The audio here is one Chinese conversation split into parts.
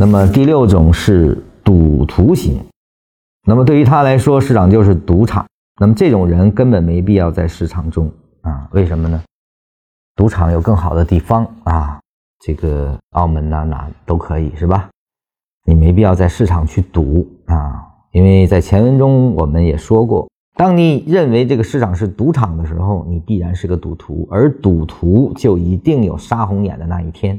那么第六种是赌徒型，那么对于他来说，市场就是赌场。那么这种人根本没必要在市场中啊？为什么呢？赌场有更好的地方啊，这个澳门哪哪都可以是吧？你没必要在市场去赌啊，因为在前文中我们也说过，当你认为这个市场是赌场的时候，你必然是个赌徒，而赌徒就一定有杀红眼的那一天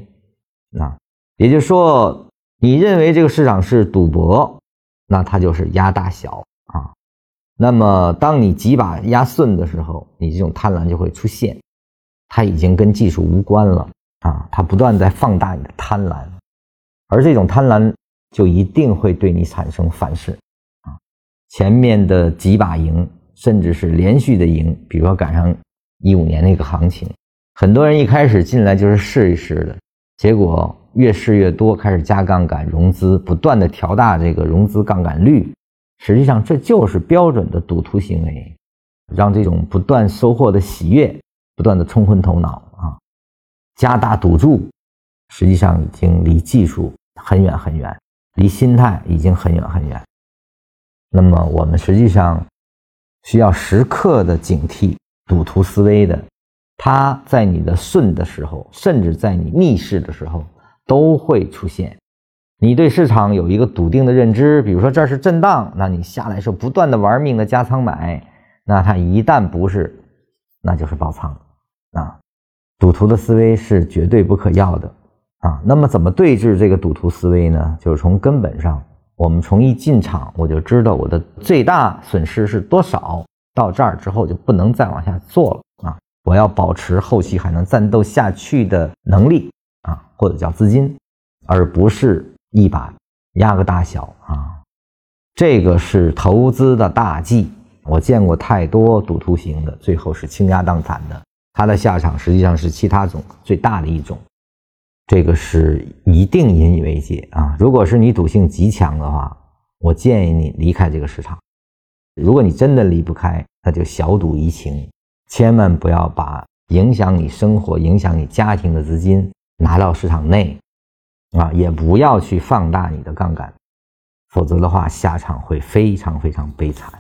啊。也就是说。你认为这个市场是赌博，那它就是压大小啊。那么，当你几把压顺的时候，你这种贪婪就会出现。它已经跟技术无关了啊，它不断在放大你的贪婪，而这种贪婪就一定会对你产生反噬啊。前面的几把赢，甚至是连续的赢，比如说赶上一五年那个行情，很多人一开始进来就是试一试的，结果。越试越多，开始加杠杆融资，不断的调大这个融资杠杆率，实际上这就是标准的赌徒行为，让这种不断收获的喜悦不断的冲昏头脑啊，加大赌注，实际上已经离技术很远很远，离心态已经很远很远。那么我们实际上需要时刻的警惕赌徒思维的，他在你的顺的时候，甚至在你逆势的时候。都会出现。你对市场有一个笃定的认知，比如说这是震荡，那你下来时候不断的玩命的加仓买，那它一旦不是，那就是爆仓啊。赌徒的思维是绝对不可要的啊。那么怎么对峙这个赌徒思维呢？就是从根本上，我们从一进场我就知道我的最大损失是多少，到这儿之后就不能再往下做了啊。我要保持后期还能战斗下去的能力。或者叫资金，而不是一把压个大小啊，这个是投资的大忌。我见过太多赌徒型的，最后是倾家荡产的，他的下场实际上是其他种最大的一种。这个是一定引以为戒啊！如果是你赌性极强的话，我建议你离开这个市场。如果你真的离不开，那就小赌怡情，千万不要把影响你生活、影响你家庭的资金。拿到市场内，啊，也不要去放大你的杠杆，否则的话，下场会非常非常悲惨。